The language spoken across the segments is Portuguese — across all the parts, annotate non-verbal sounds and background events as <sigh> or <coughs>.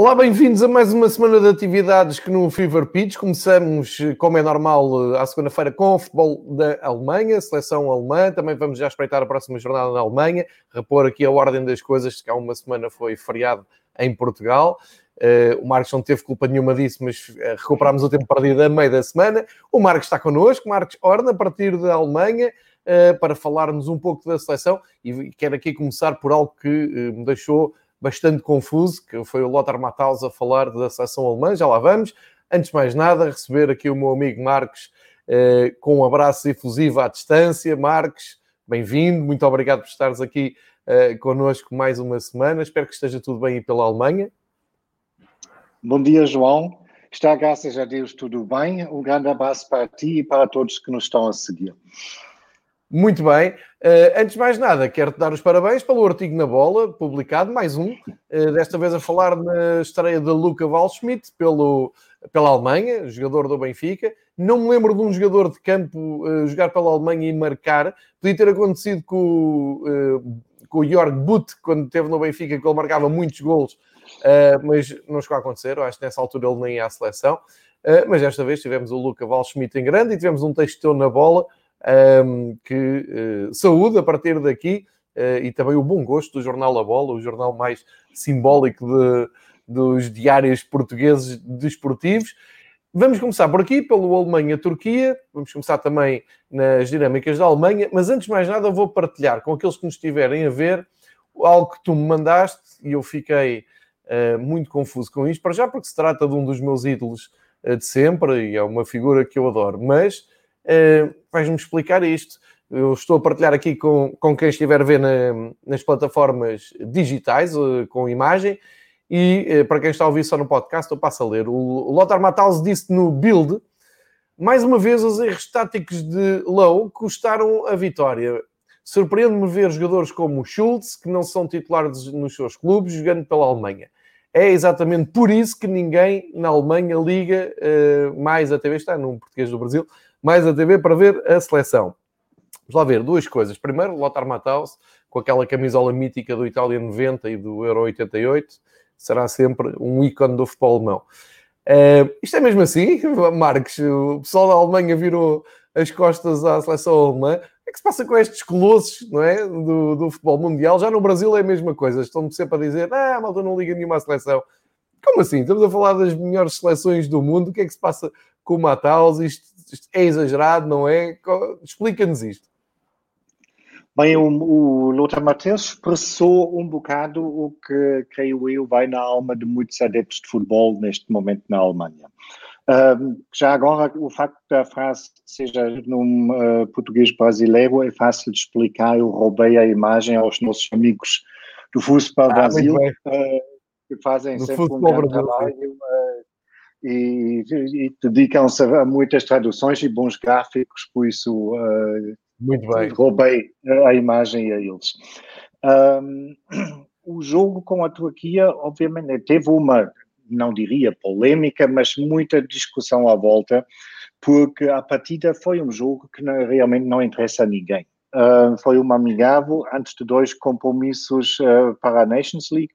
Olá, bem-vindos a mais uma semana de atividades que no Fever Pitch. Começamos, como é normal, à segunda-feira com o futebol da Alemanha, seleção alemã. Também vamos já espreitar a próxima jornada na Alemanha, repor aqui a ordem das coisas, que há uma semana foi feriado em Portugal. Uh, o Marcos não teve culpa nenhuma disso, mas uh, recuperámos o tempo perdido a meio da semana. O Marcos está connosco, Marcos Horna, a partir da Alemanha, uh, para falarmos um pouco da seleção. E quero aqui começar por algo que me deixou bastante confuso, que foi o Lothar Matthaus a falar da seleção alemã, já lá vamos. Antes de mais nada, receber aqui o meu amigo Marcos eh, com um abraço efusivo à distância. Marcos, bem-vindo, muito obrigado por estares aqui eh, connosco mais uma semana. Espero que esteja tudo bem aí pela Alemanha. Bom dia, João. Está, graças a Deus, tudo bem. Um grande abraço para ti e para todos que nos estão a seguir. Muito bem. Uh, antes de mais nada, quero-te dar os parabéns pelo artigo na bola, publicado, mais um, uh, desta vez a falar na estreia de Luca Waldschmidt pelo, pela Alemanha, jogador do Benfica. Não me lembro de um jogador de campo uh, jogar pela Alemanha e marcar. Podia ter acontecido com, com o Jorg Butt, quando esteve no Benfica, que ele marcava muitos golos, mas não chegou a acontecer. Eu acho que nessa altura ele nem ia à seleção. mas desta vez tivemos o Luca Waldschmidt em grande e tivemos um texto na bola um, que uh, saúde a partir daqui uh, e também o bom gosto do Jornal A Bola, o jornal mais simbólico de, dos diários portugueses desportivos. Vamos começar por aqui, pelo Alemanha-Turquia, vamos começar também nas dinâmicas da Alemanha, mas antes de mais nada vou partilhar com aqueles que nos estiverem a ver algo que tu me mandaste e eu fiquei uh, muito confuso com isto, para já porque se trata de um dos meus ídolos uh, de sempre e é uma figura que eu adoro, mas uh, vais-me explicar isto. Eu estou a partilhar aqui com, com quem estiver a ver na, nas plataformas digitais, uh, com imagem, e uh, para quem está a ouvir só no podcast, eu passo a ler. O, Lothar Matthaus disse no Build, mais uma vez os erros táticos de Lowe custaram a vitória. Surpreende-me ver jogadores como Schultz, que não são titulares nos seus clubes, jogando pela Alemanha. É exatamente por isso que ninguém na Alemanha liga uh, mais TV, está num português do Brasil, mais a TV para ver a seleção. Vamos lá ver duas coisas. Primeiro, Lothar Matthaus, com aquela camisola mítica do Itália 90 e do Euro 88, será sempre um ícone do futebol alemão. Uh, isto é mesmo assim, <laughs> Marcos? O pessoal da Alemanha virou as costas à seleção alemã. O que é que se passa com estes colossos não é? do, do futebol mundial? Já no Brasil é a mesma coisa. Estão sempre a dizer, ah, a malta não liga nenhuma à seleção. Como assim? Estamos a falar das melhores seleções do mundo. O que é que se passa com o Matthaus? Isto isto é exagerado, não é? Explica-nos isto. Bem, o, o Lothar Matheus expressou um bocado o que, creio eu, vai na alma de muitos adeptos de futebol neste momento na Alemanha. Uh, já agora, o facto da frase seja num uh, português brasileiro é fácil de explicar. Eu roubei a imagem aos nossos amigos do Fußball ah, Brasil, uh, que fazem sempre um grande trabalho e, e dedicam-se a muitas traduções e bons gráficos, por isso uh, Muito bem. roubei a imagem a eles. Um, o jogo com a Turquia, obviamente, teve uma, não diria polémica, mas muita discussão à volta, porque a partida foi um jogo que não, realmente não interessa a ninguém. Uh, foi uma amigável antes de dois compromissos uh, para a Nations League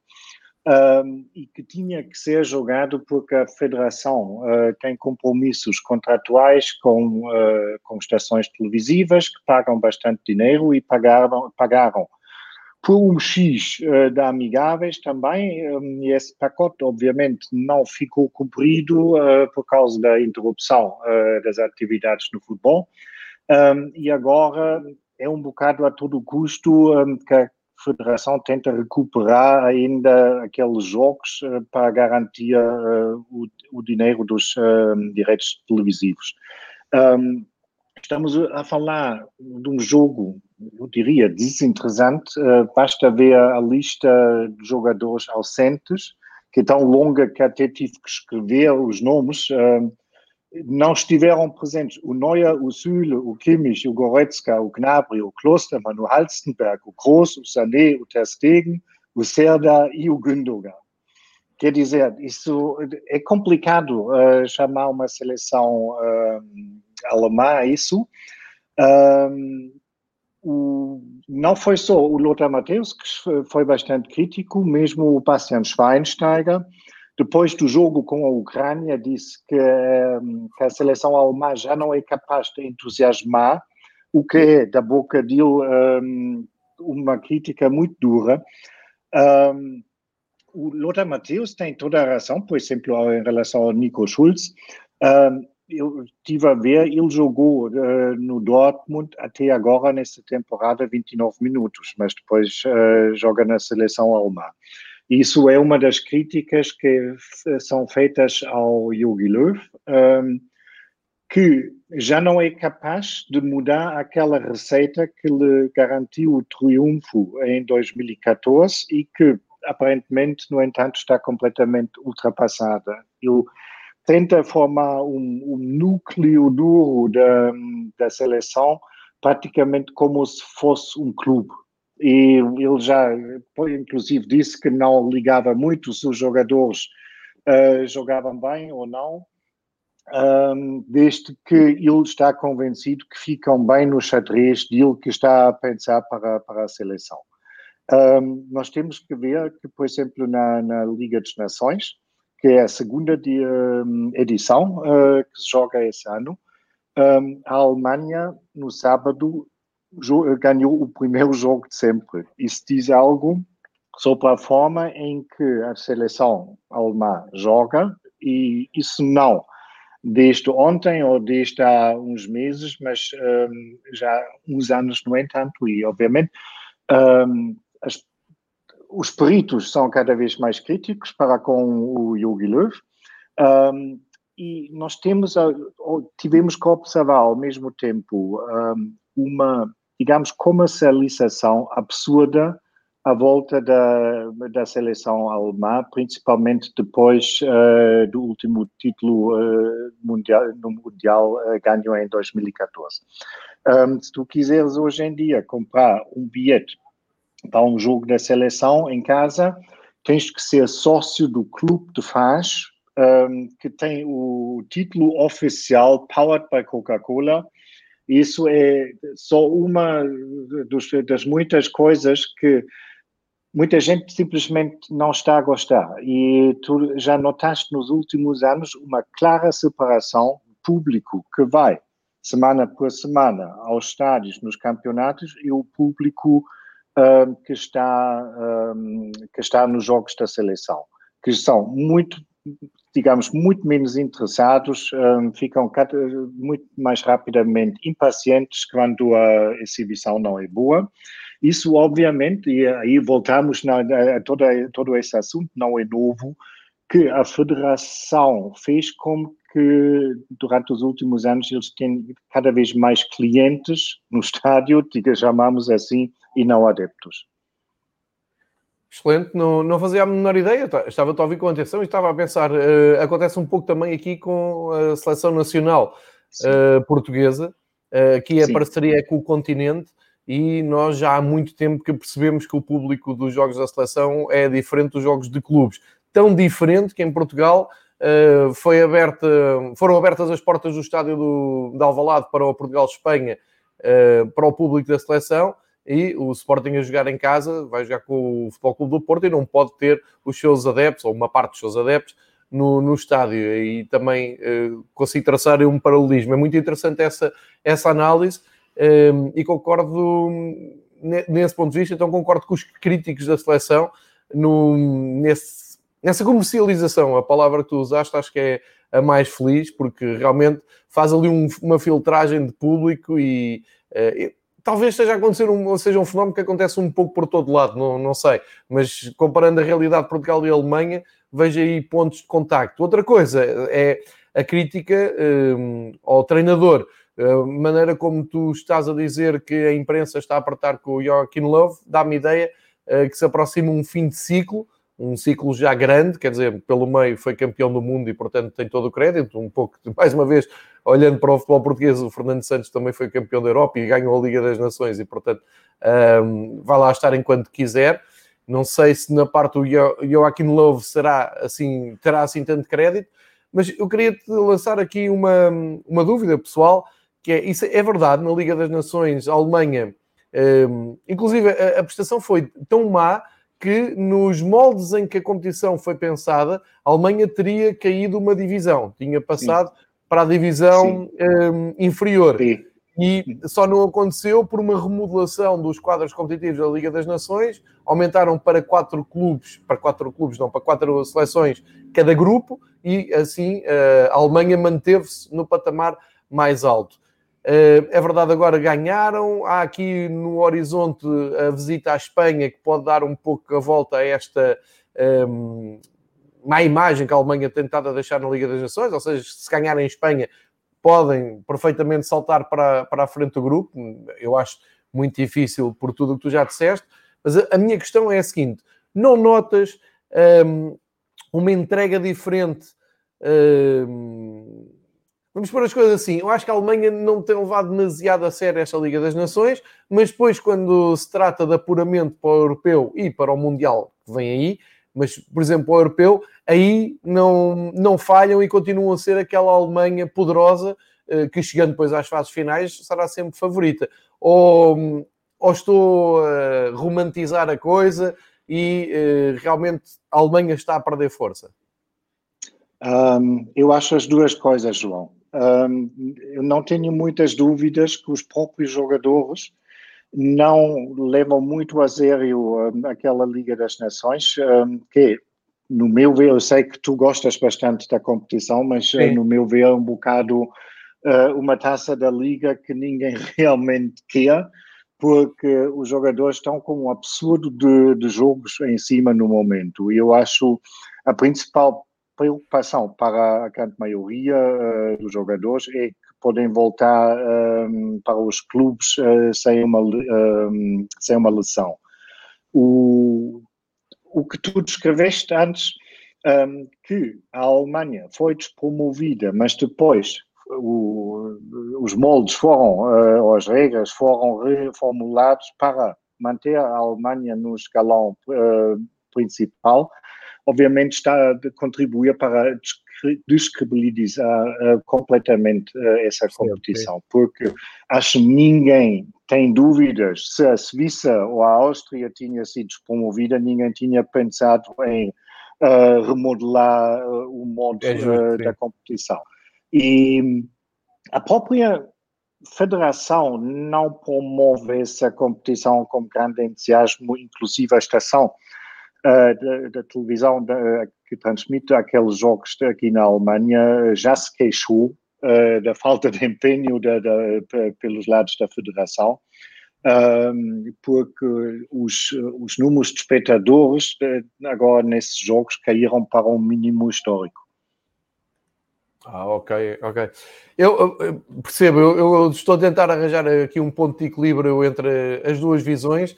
um, e que tinha que ser jogado porque a Federação uh, tem compromissos contratuais com, uh, com estações televisivas que pagam bastante dinheiro e pagaram, pagaram por um X uh, da Amigáveis também, um, e esse pacote obviamente não ficou cumprido por causa da interrupção das atividades no futebol. Um, e agora é um bocado a todo custo um, que a Federação tenta recuperar ainda aqueles jogos uh, para garantir uh, o, o, dinheiro dos uh, direitos televisivos. Um, estamos a falar de um jogo, eu diria, desinteressante. basta ver a lista de jogadores ausentes, que é tão longa que até tive que escrever os nomes não estiveram presentes o Neuer, o Süle, o Kimmich, o Goretzka, o Gnabry, o Klostermann, o Halstenberg, o Kroos, o Sané, o Ter Stegen, o Serda e o Gündogan. Quer dizer, isso é complicado uh, chamar uma seleção uh, alemã isso. Um, o, não foi só o Lothar Matthäus que foi bastante crítico, mesmo o Bastian Schweinsteiger, depois do jogo com a Ucrânia, disse que, ehm, que, a seleção alemã já não é capaz de entusiasmar, o que é, da boca dele, um, uma crítica muito dura. Um, o Lothar Matthäus tem toda a razão, por exemplo, em relação ao Nico Schulz. Um, eu estive a ver, ele jogou uh, no Dortmund até agora, nesta temporada, 29 minutos, mas depois uh, joga na seleção alemã. Isso é uma das críticas que são feitas ao Yogi Löw, um, que já não é capaz de mudar aquela receita que lhe garantiu o triunfo em 2014 e que aparentemente, no entanto, está completamente ultrapassada. Ele tenta formar um, um núcleo duro da, da seleção praticamente como se fosse um clube e ele já, inclusive, disse que não ligava muito se os jogadores uh, jogavam bem ou não, um, desde que ele está convencido que ficam bem no xadrez dele que está a pensar para, para a seleção. Um, nós temos que ver que, por exemplo, na, na Liga das Nações, que é a segunda de, um, edição uh, que se joga esse ano, a Alemanha, no sábado, ganhou o primeiro jogo de sempre. Isso diz algo sobre a forma em que a seleção alemã joga, e isso não desde ontem ou desde há uns meses, mas um, já uns anos, no entanto, e obviamente um, as, os peritos são cada vez mais críticos para com o Jogi Löw, um, e nós temos, tivemos que observar ao mesmo tempo hum, uma digamos, comercialização absurda à volta da, da seleção alemã, principalmente depois uh, do último título uh, mundial, no Mundial uh, ganho em 2014. Um, se tu quiseres hoje em dia comprar um bilhete para um jogo da seleção em casa, tens que ser sócio do clube de fãs, um, que tem o título oficial Powered by Coca-Cola, isso é só uma dos, das muitas coisas que muita gente simplesmente não está a gostar. E tu já notaste nos últimos anos uma clara separação público que vai semana por semana aos estádios, nos campeonatos, e o público um, que, está, um, que está nos jogos da seleção, que são muito digamos, muito menos interessados, um, ficam muito mais rapidamente impacientes quando a exibição não é boa. Isso, obviamente, e aí voltamos na, a toda, todo esse assunto, não é novo, que a federação fez com que durante os últimos anos eles têm cada vez mais clientes no estádio, <laughs> diga, chamamos assim, e não adeptos. Excelente, não, não fazia a menor ideia, tá, estava a ouvir com atenção e estava a pensar, uh, acontece um pouco também aqui com a seleção nacional uh, portuguesa, uh, que é a parceria com o continente, e nós já há muito tempo que percebemos que o público dos jogos da seleção é diferente dos jogos de clubes. Tão diferente que em Portugal uh, foi aberta, foram abertas as portas do estádio do, de Alvalade para o Portugal-Espanha, para o público da seleção, e o Sporting a jogar em casa vai jogar com o Futebol Clube do Porto e não pode ter os seus adeptos, ou uma parte dos seus adeptos, no, no estádio. E também uh, consigo traçar um paralelismo. É muito interessante essa, essa análise um, ehm, e concordo nesse ponto de vista, então concordo com os críticos da seleção no, nesse, nessa comercialização. A palavra que tu usaste acho que é a mais feliz, porque realmente faz ali um, uma filtragem de público e uh, talvez esteja a acontecer um, seja um fenómeno que acontece um pouco por todo lado, não, não sei. Mas comparando a realidade de Portugal e Alemanha, vejo aí pontos de contacto. Outra coisa é a crítica um, ao treinador. A maneira como tu estás a dizer que a imprensa está a apertar com o Joaquim Love dá-me ideia uh, que se aproxima um fim de ciclo, um ciclo já grande, quer dizer, pelo meio foi campeão do mundo e, portanto, tem todo o crédito. Um pouco, <laughs> mais uma vez, olhando para o futebol português, o Fernando Santos também foi campeão da Europa e ganhou a Liga das Nações e, portanto, um, vai lá estar enquanto quiser. Não sei se na parte do Joaquim Love será assim, terá assim tanto crédito, mas eu queria te lançar aqui uma, uma dúvida pessoal, que é, isso é verdade, na Liga das Nações, a Alemanha, um, inclusive a, a prestação foi tão má que nos moldes em que a competição foi pensada, a Alemanha teria caído uma divisão, tinha passado Sim. para a divisão um, inferior. Sim e só não aconteceu por uma remodelação dos quadros competitivos da Liga das Nações, aumentaram para quatro clubes, para quatro clubes, não, para quatro seleções cada grupo, e assim eh, a Alemanha manteve-se no patamar mais alto. Eh, é verdade, agora ganharam. Há aqui no horizonte a visita à Espanha, que pode dar um pouco a volta a esta um, ehm, má imagem que a Alemanha tem tentado deixar na Liga das Nações, ou seja, se ganhar em Espanha podem perfeitamente saltar para, para a frente do grupo. Eu acho muito difícil por tudo o que tu já disseste, mas a, minha questão é a seguinte: não notas um, uma entrega diferente? Um, vamos pôr as coisas assim. Eu acho que a Alemanha não tem levado demasiado a sério esta Liga das Nações, mas depois, quando se trata de apuramento para o europeu e para o Mundial que vem aí, mas, por exemplo, o europeu, aí não, não falham e continuam a ser aquela Alemanha poderosa eh, que, chegando depois às fases finais, será sempre favorita. Ou, ou estou a romantizar a coisa e eh, realmente a Alemanha está a perder força? Um, eu acho as duas coisas, João. Um, eu não tenho muitas dúvidas que os próprios jogadores não levam muito a sério um, aquela Liga das Nações, um, que, no meu ver, eu sei que tu gostas bastante da competição, mas uh, no meu ver é um bocado uh, uma taça da Liga que ninguém <laughs> realmente quer, porque os jogadores estão com um absurdo de, de jogos em cima no momento. E eu acho a principal preocupação para a grande maioria uh, dos jogadores é que podem voltar um, para os clubes uh, sem, uma, um, sem uma lesão. O, o que tu descreveste antes, um, que a Alemanha foi despromovida, mas depois o, os moldes foram, uh, as regras foram reformulados para manter a Alemanha no escalão principal, obviamente está contribui para descredibilizar uh, completamente uh, essa competição, porque acho que ninguém tem dúvidas se a Suíça ou a Áustria tinha sido promovida, ninguém tinha pensado em uh, remodelar o modo é da competição. E a própria federação não promove essa competição com grande entusiasmo, inclusive a estação uh, da, televisão da, que transmite aqueles jogos aqui na Alemanha já se queixou uh, da falta de empenho da, da, pelos lados da federação, porque os, os números de espectadores agora nesses jogos caíram para um mínimo histórico. Ah, ok, ok. Eu, eu percebo, eu, eu, estou a tentar arranjar aqui um ponto de equilíbrio entre as duas visões.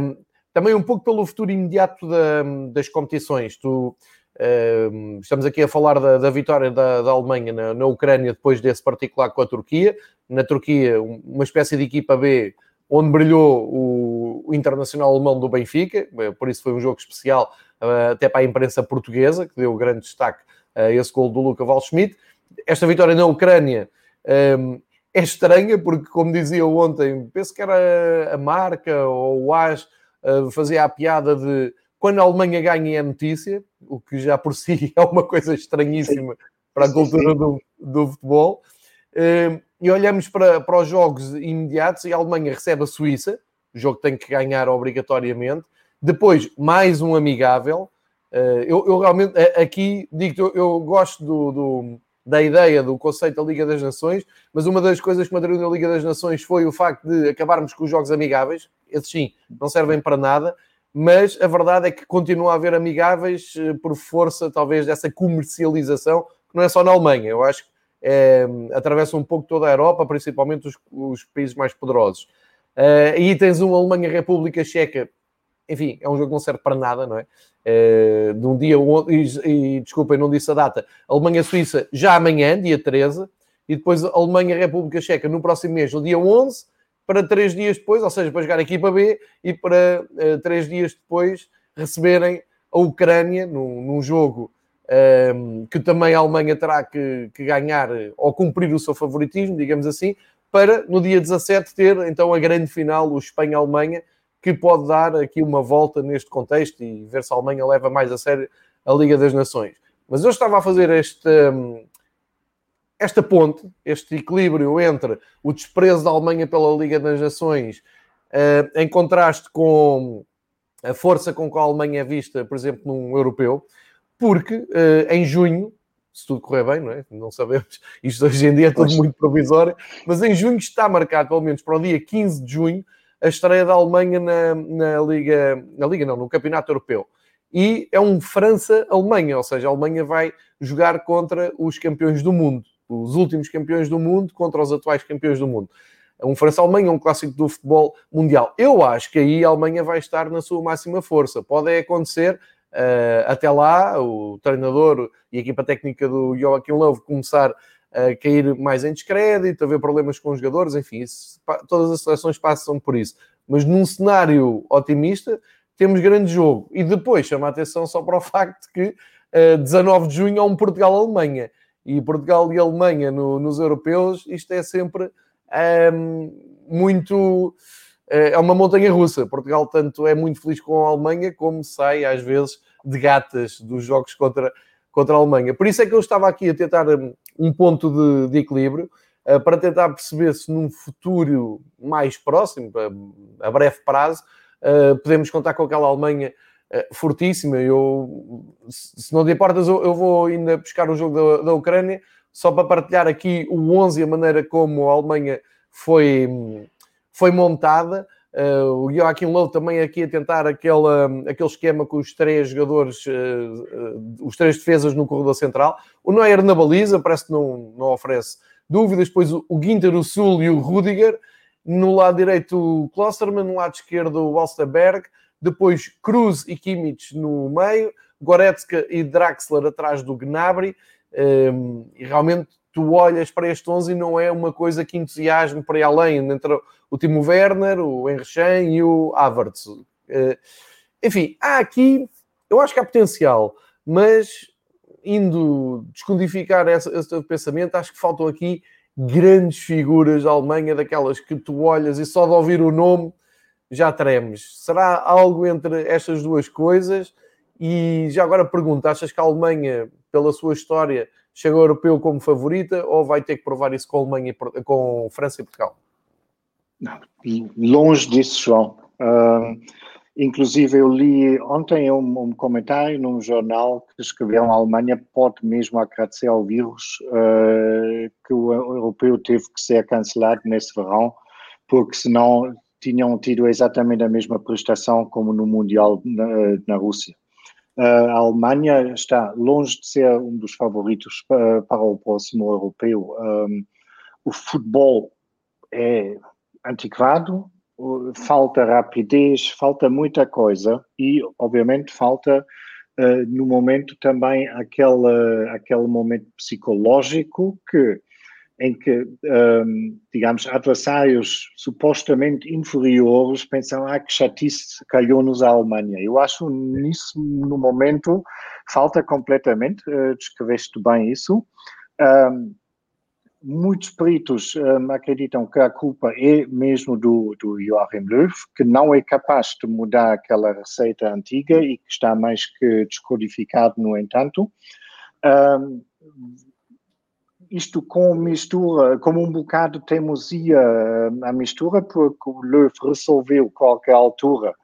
Um, também um pouco pelo futuro imediato da, das competições. Tu, uh, estamos aqui a falar da, da vitória da, da Alemanha na, na, Ucrânia depois desse particular com a Turquia. Na Turquia, uma espécie de equipa B onde brilhou o, o internacional alemão do Benfica, eh, por isso foi um jogo especial uh, até para a imprensa portuguesa, que deu grande destaque a esse gol do Luca Valschmidt. Esta vitória na Ucrânia um, é estranha, porque, como dizia ontem, penso que era a marca ou o AS fazia a piada de quando a Alemanha ganha é notícia, o que já por <laughs> si é uma coisa estranhíssima sim. para a cultura do, do futebol. Uh, e olhamos para, para os jogos imediatos e a Alemanha recebe a Suíça, o jogo tem que ganhar obrigatoriamente. Depois, mais um amigável. Uh, eu, eu, realmente, aqui, digo eu, eu gosto do, do, da ideia do conceito da Liga das Nações, mas uma das coisas que me na Liga das Nações foi o facto de acabarmos com os jogos amigáveis. Esses sim, não servem para nada, mas a verdade é que continua a haver amigáveis eh, por força, talvez, dessa comercialização, que não é só na Alemanha. Eu acho que é, atravessa um pouco toda a Europa, principalmente os, os países mais poderosos. Uh, e tens uma Alemanha-República Checa enfim, é um jogo que não serve para nada, não é? Uh, de um dia, e, e desculpem, não disse a data, Alemanha-Suíça já amanhã, dia 13, e depois Alemanha-República Checa no próximo mês, no dia 11, para três dias depois, ou seja, para jogar a equipa B, e para uh, três dias depois receberem a Ucrânia num, num jogo um, ehm, que também a Alemanha terá que, que, ganhar ou cumprir o seu favoritismo, digamos assim, para no dia 17 ter então a grande final, o Espanha-Alemanha, que pode dar aqui uma volta neste contexto e ver se a Alemanha leva mais a sério a Liga das Nações. Mas eu estava a fazer esta, esta ponte, este equilíbrio entre o desprezo da Alemanha pela Liga das Nações, eh, em contraste com a força com que a Alemanha é vista, por exemplo, num europeu, porque eh, em junho, se tudo correr bem, não é? Não sabemos, isto hoje em dia é tudo muito provisório, mas em junho está marcado, pelo menos para o dia 15 de junho, a estreia da Alemanha na, na Liga, na Liga não, no Campeonato Europeu. E é um França-Alemanha, ou seja, a Alemanha vai jogar contra os campeões do mundo, os últimos campeões do mundo contra os atuais campeões do mundo. Um França-Alemanha, um clássico do futebol mundial. Eu acho que aí a Alemanha vai estar na sua máxima força. Pode acontecer Uh, até lá, o treinador e a equipa técnica do Joachim Löw começar a cair mais em descrédito, haver problemas com os jogadores, enfim, isso, todas as seleções passam por isso. Mas num cenário otimista, temos grande jogo. E depois chama a atenção só para o <laughs> facto que uh, 19 de junho há um Portugal-Alemanha. E Portugal e Alemanha no, nos europeus, isto é sempre um, ehm, muito. Uh, é uma montanha russa. Portugal, tanto é muito feliz com a Alemanha, como sai às vezes de gatas dos jogos contra, contra a Alemanha. Por isso é que eu estava aqui a tentar hum, um ponto de, de equilíbrio uh, para tentar perceber se num futuro mais próximo, a, a breve prazo, uh, podemos contar com aquela Alemanha uh, fortíssima. Eu, se não te importas, eu, eu, vou ainda buscar o jogo da, da Ucrânia só para partilhar aqui o 11 e a maneira como a Alemanha foi, foi montada. Uh, o Joaquim Lowe também aqui a tentar aquele, aquele esquema com os três jogadores, uh, uh, os três defesas no corredor central. O Neuer na baliza, parece que não, não oferece dúvidas. Depois o, Ginter, o Sul e o Rudiger. No lado direito o Klosterman, no lado esquerdo o Alsterberg. Depois Cruz e Kimmich no meio. Goretzka e Draxler atrás do Gnabry. E realmente tu olhas para este 11 e não é uma coisa que entusiasme para além entre o Timo Werner, o Henrichen e o Havertz. Eh, enfim, há aqui, eu acho que há potencial, mas indo descodificar esse, esse pensamento, acho que faltam aqui grandes figuras da Alemanha, daquelas que tu olhas e só de ouvir o nome já tremes. Será algo entre estas duas coisas? E já agora pergunto, achas que a Alemanha, pela sua história, chega ao europeu como favorita ou vai ter que provar isso com Alemanha, com França e Portugal? Longe disso, João. Uh, inclusive, eu li ontem um, um, comentário num jornal que escreveu a Alemanha pode mesmo agradecer ao vírus uh, que o europeu teve que ser cancelado nesse verão, porque senão tinham tido exatamente a mesma prestação como no Mundial na, na Rússia a Alemanha está longe de ser um dos favoritos para, para o próximo europeu. Um, o futebol é antiquado, falta rapidez, falta muita coisa e, obviamente, falta uh, no momento também aquele, aquele momento psicológico que em que, um, digamos, adversários supostamente inferiores pensam, ah, que chatice calhou-nos a Alemanha. Eu acho nisso, no momento, falta completamente, uh, descreveste bem isso. Um, muitos peritos um, acreditam que a culpa é mesmo do, do Joachim Löw, que não é capaz de mudar aquela receita antiga e que está mais que descodificado, no entanto. Um, isto com mistura, como um bocado de teimosia a mistura, porque o Löw resolveu qualquer altura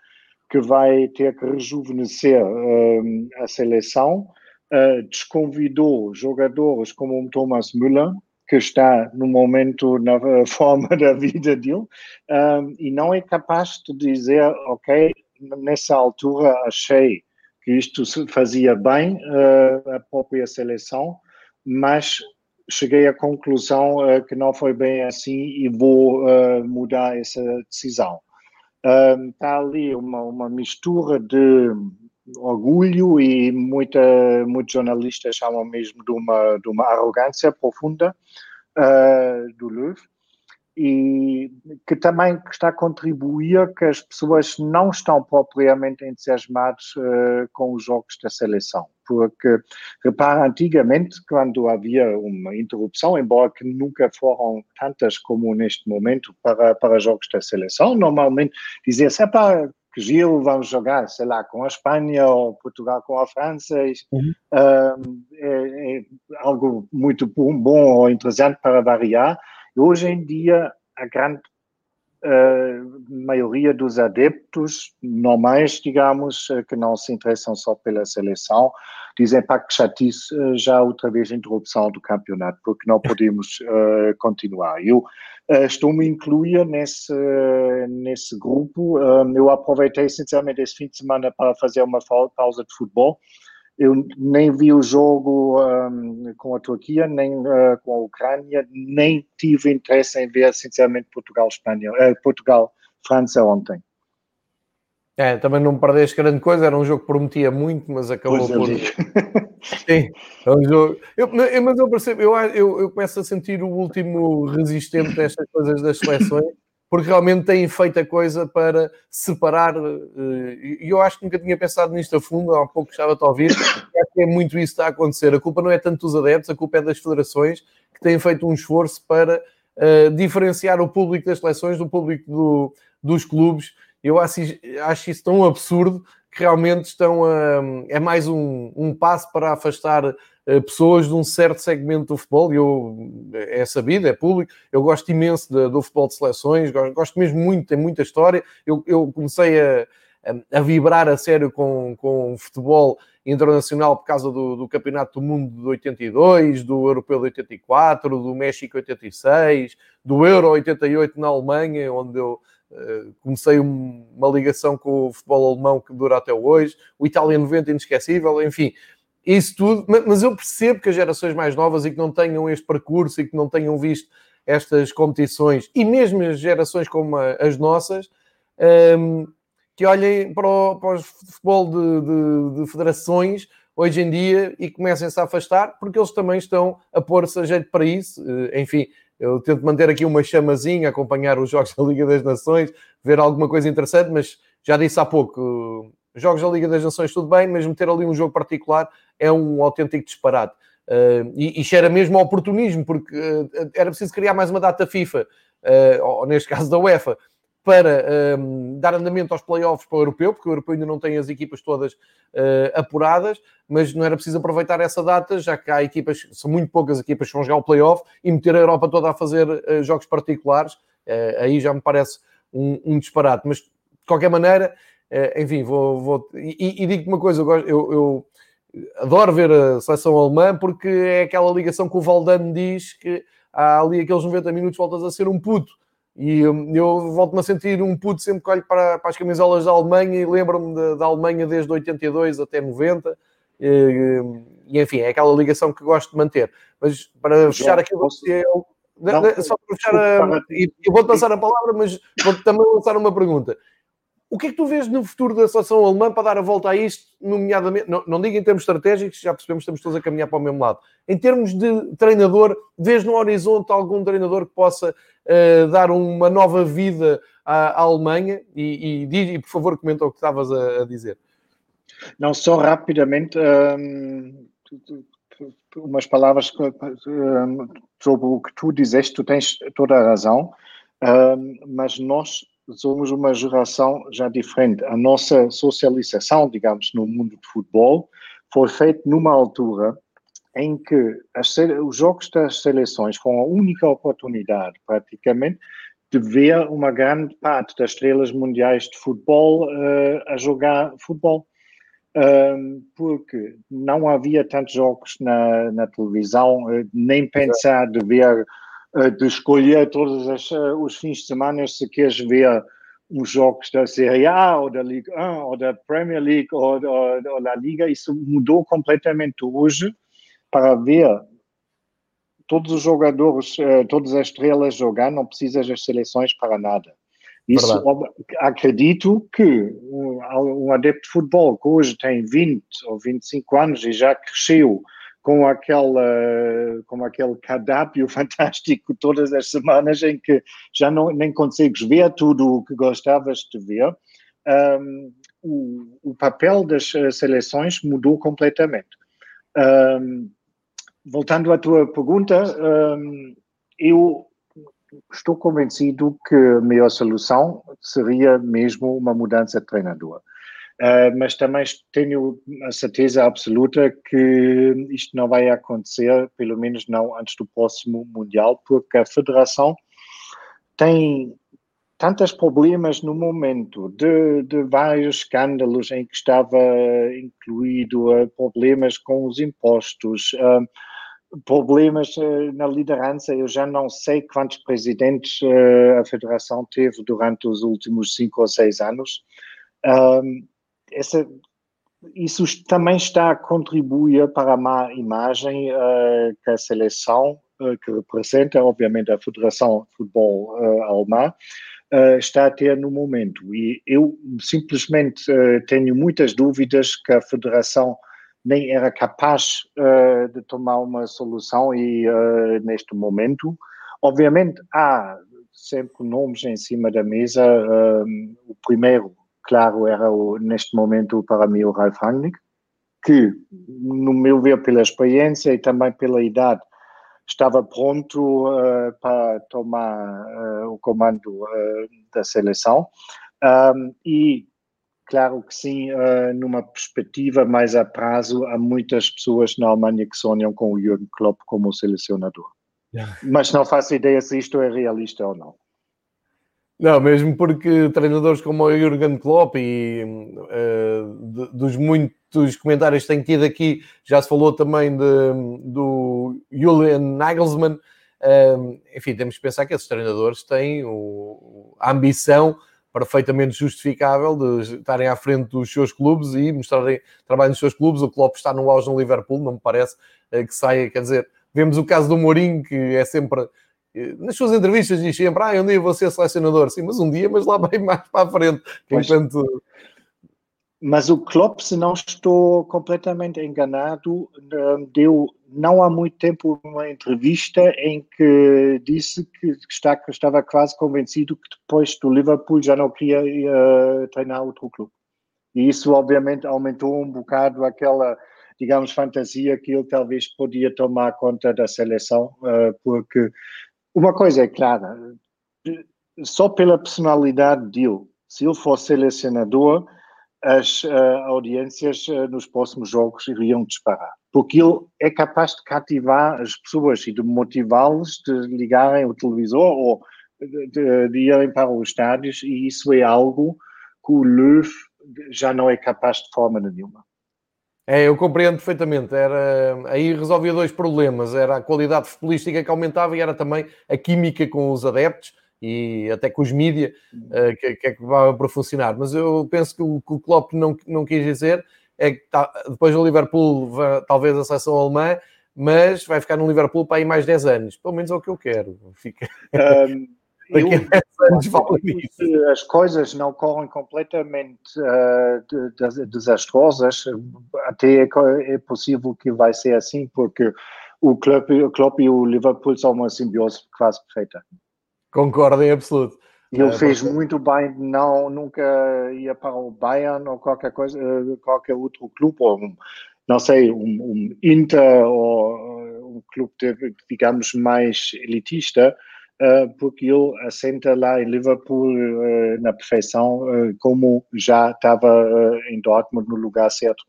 que vai ter que rejuvenescer um, a seleção uh, desconvidou jogadores como o Thomas Müller, que está no momento na <laughs> forma da vida dele, um, e não é capaz de dizer, ok, nessa altura achei que isto fazia bem uh, a própria seleção, mas cheguei à conclusão uh, que não foi bem assim e vou uh, mudar essa decisão. Está ali uma, uma mistura de orgulho e muita, muitos jornalistas chamam mesmo de uma, de uma arrogância profunda do Löw e que também está a contribuir que as pessoas não estão propriamente entusiasmadas uh, com os jogos da seleção. Porque, repara, antigamente, quando havia uma interrupção, embora que nunca foram tantas como neste momento para, para jogos da seleção, normalmente dizia-se, que giro, vamos jogar, sei lá, com a Espanha ou Portugal com a França. Uhum. Uh, é, é algo muito bom ou interessante para variar hoje em dia, a grande uh, maioria dos adeptos normais, digamos, uh, que não se interessam só pela seleção, dizem pá, que chatice, uh, já outra vez a interrupção do campeonato, porque não podemos continuar. Eu estou-me a incluir nesse, nesse grupo. eu aproveitei, sinceramente, esse fim de semana para fazer uma pausa de futebol eu nem vi o jogo um, com a Turquia, nem uh, com a Ucrânia, nem tive interesse em ver, sinceramente, Portugal-Espanha, uh, Portugal-França ontem. É, também não perdeste grande coisa, era um jogo que prometia muito, mas acabou por. <laughs> Sim, é um jogo. Eu, mas eu percebo, eu, eu, eu começo a sentir o último resistente destas coisas das seleções porque realmente têm feito a coisa para separar, eh, e eu acho que nunca tinha pensado nisto a fundo, há pouco estava a ouvir, <coughs> acho que é muito isso que está a acontecer. A culpa não é tanto dos adeptos, a culpa é das federações que têm feito um esforço para uh, diferenciar o público das seleções do público do, dos clubes. Eu acho, acho isso tão absurdo que realmente estão a, é mais um, um passo para afastar pessoas de um certo segmento do futebol, e eu, é sabido, é público, eu gosto imenso de, do futebol de seleções, gosto, gosto, mesmo muito, tem muita história. Eu, eu comecei a, a, vibrar a sério com, com futebol internacional por causa do, do, Campeonato do Mundo de 82, do Europeu de 84, do México 86, do Euro 88 na Alemanha, onde eu uh, comecei uma ligação com o futebol alemão que dura até hoje, o Itália 90 inesquecível, enfim, isso tudo, mas eu percebo que as gerações mais novas e que não tenham este percurso e que não tenham visto estas competições, e mesmo as gerações como as nossas, um, que olhem para o, para o futebol de, de, de, federações hoje em dia e comecem-se a afastar, porque eles também estão a pôr-se a jeito para isso. Eh, enfim, eu tento manter aqui uma chamazinha, acompanhar os jogos <laughs> da Liga das Nações, ver alguma coisa interessante, mas já disse há pouco, jogos da Liga das Nações, tudo bem, mas meter ali um jogo particular é um autêntico disparate. Uh, e, e cheira mesmo oportunismo, porque uh, era preciso criar mais uma data FIFA, uh, ou neste caso da UEFA, para dar andamento aos playoffs para o europeu, porque o europeu ainda não tem as equipas todas apuradas, mas não era preciso aproveitar essa data, já que há equipas, são muito poucas equipas que vão jogar o playoff, e meter a Europa toda a fazer jogos particulares, aí já me parece um, um disparate. Mas, de qualquer maneira, enfim, vou. vou e, e digo-te uma coisa, eu, eu, eu adoro ver a seleção alemã porque é aquela ligação que o Valdano diz que há ali aqueles 90 minutos voltas a ser um puto. E eu volto-me a sentir um puto sempre que olho para, para as camisolas da Alemanha e lembro-me da, Alemanha desde 82 até 90. E, e, enfim, é aquela ligação que gosto de manter. Mas para fechar aquilo que eu. Não, só para fechar. A, eu vou-te passar a palavra, mas vou-te também lançar uma pergunta. O que é que tu vês no futuro da seleção alemã para dar a volta a isto, nomeadamente, não, não digo em termos estratégicos, já percebemos que estamos todos a caminhar para o mesmo lado. Em termos de treinador, vês no horizonte algum treinador que possa uh, dar uma nova vida à, à Alemanha? E, e, e, por favor, comenta o que estavas a, a dizer. Não, só rapidamente, um, umas palavras um, sobre o que tu dizeste, tu tens toda a razão, um, mas nós somos uma geração já diferente. A nossa socialização, digamos, no mundo de futebol foi feita numa altura em que as, os jogos das seleções foram a única oportunidade, praticamente, de ver uma grande parte das estrelas mundiais de futebol uh, a jogar futebol. um, porque não havia tantos jogos na, na televisão, uh, nem pensar de ver, de escolher todos as, uh, os fins de semana se queres ver os jogos da Série A ou da Liga 1 ou da Premier League ou, ou, ou da Liga, isso mudou completamente hoje para ver todos os jogadores, todas as estrelas jogar, não precisas das seleções para nada. Isso, Verdade. acredito que um, um adepto de futebol que hoje tem 20 ou 25 anos e já cresceu com aquela com aquele cardápio <laughs> fantástico todas as semanas em que já não, nem consegues ver tudo o que gostavas de ver, um, o, o, papel das eh, seleções mudou completamente. Um, voltando à tua pergunta, um, eu estou convencido que a melhor solução seria mesmo uma mudança de treinador. Uh, mas também tenho a certeza absoluta que isto não vai acontecer, pelo menos não antes do próximo Mundial, porque a Federação tem tantos problemas no momento de, de vários escândalos em que estava incluído uh, problemas com os impostos, uh, problemas na liderança. Eu já não sei quantos presidentes a Federação teve durante os últimos cinco ou seis anos. Essa, isso também está a contribuir para a má imagem uh, que a seleção, que representa, obviamente, a Federação de Futebol Alemã, está a ter no momento. E eu simplesmente tenho muitas dúvidas que a Federação nem era capaz uh, de tomar uma solução e uh, neste momento, obviamente há sempre nomes em cima da mesa. Uh, o primeiro, claro, era o, neste momento para mim o Ralf Rangnick, que, no meu ver, pela experiência e também pela idade, estava pronto para tomar o comando da seleção. Um, e Claro que sim, uh, numa perspectiva mais a prazo, há muitas pessoas na Alemanha que sonham com o Jürgen Klopp como selecionador. Yeah. Mas não faço ideia se isto é realista ou não. Não, mesmo porque treinadores como o Jürgen Klopp e uh, dos muitos comentários que tenho tido aqui, já se falou também de, do Julian Nagelsmann. Uh, enfim, temos que pensar que esses treinadores têm o, a ambição perfeitamente justificável de estarem à frente dos seus clubes e mostrarem trabalho nos seus clubes. O Klopp está no auge no Liverpool, não me parece eh, que saia, quer dizer, vemos o caso do Mourinho, que é sempre, nas suas entrevistas diz sempre, ah, um dia vou ser selecionador, sim, mas um dia, mas lá bem mais para a frente, enquanto... Mas o Klopp, se não estou completamente enganado, eh, deu não há muito tempo uma entrevista em que disse que, está, que estava quase convencido que depois do Liverpool já não queria uh, treinar outro clube. E isso, obviamente, aumentou um bocado aquela, digamos, fantasia que ele talvez podia tomar conta da seleção, porque uma coisa é clara, só pela personalidade dele, se ele fosse selecionador, as uh, audiências uh, nos próximos jogos iriam disparar. Porque ele é capaz de cativar as pessoas e de motivá-los de ligarem o televisor ou de, de, irem para os estádios, e isso é algo que o Löw já não é capaz de forma nenhuma. É, eu compreendo perfeitamente. Era, aí resolvia dois problemas. Era a qualidade futebolística que aumentava e era também a química com os adeptos e até com os mídia, uh, que, que acabava por funcionar. Mas eu penso que o que o Klopp não, não quis dizer é que tá, depois do Liverpool, talvez a seleção alemã, mas vai ficar no Liverpool para aí mais 10 anos. Pelo menos é o que eu quero. Fica... Um, Daqui a 10 anos falo nisso. As coisas não correm completamente uh, desastrosas, até é, é, possível que vai ser assim, porque o Klopp, o Klopp e o Liverpool são uma simbiose quase perfeita. Concordo em absoluto. Ele é, fez porque... muito bem, não, nunca ia para o Bayern ou qualquer coisa, eh, qualquer outro clube, ou um, não sei, um, um Inter ou um clube, de, digamos, mais elitista, porque ele assenta lá em Liverpool uh, na perfeição, uh, como já estava em Dortmund no lugar certo.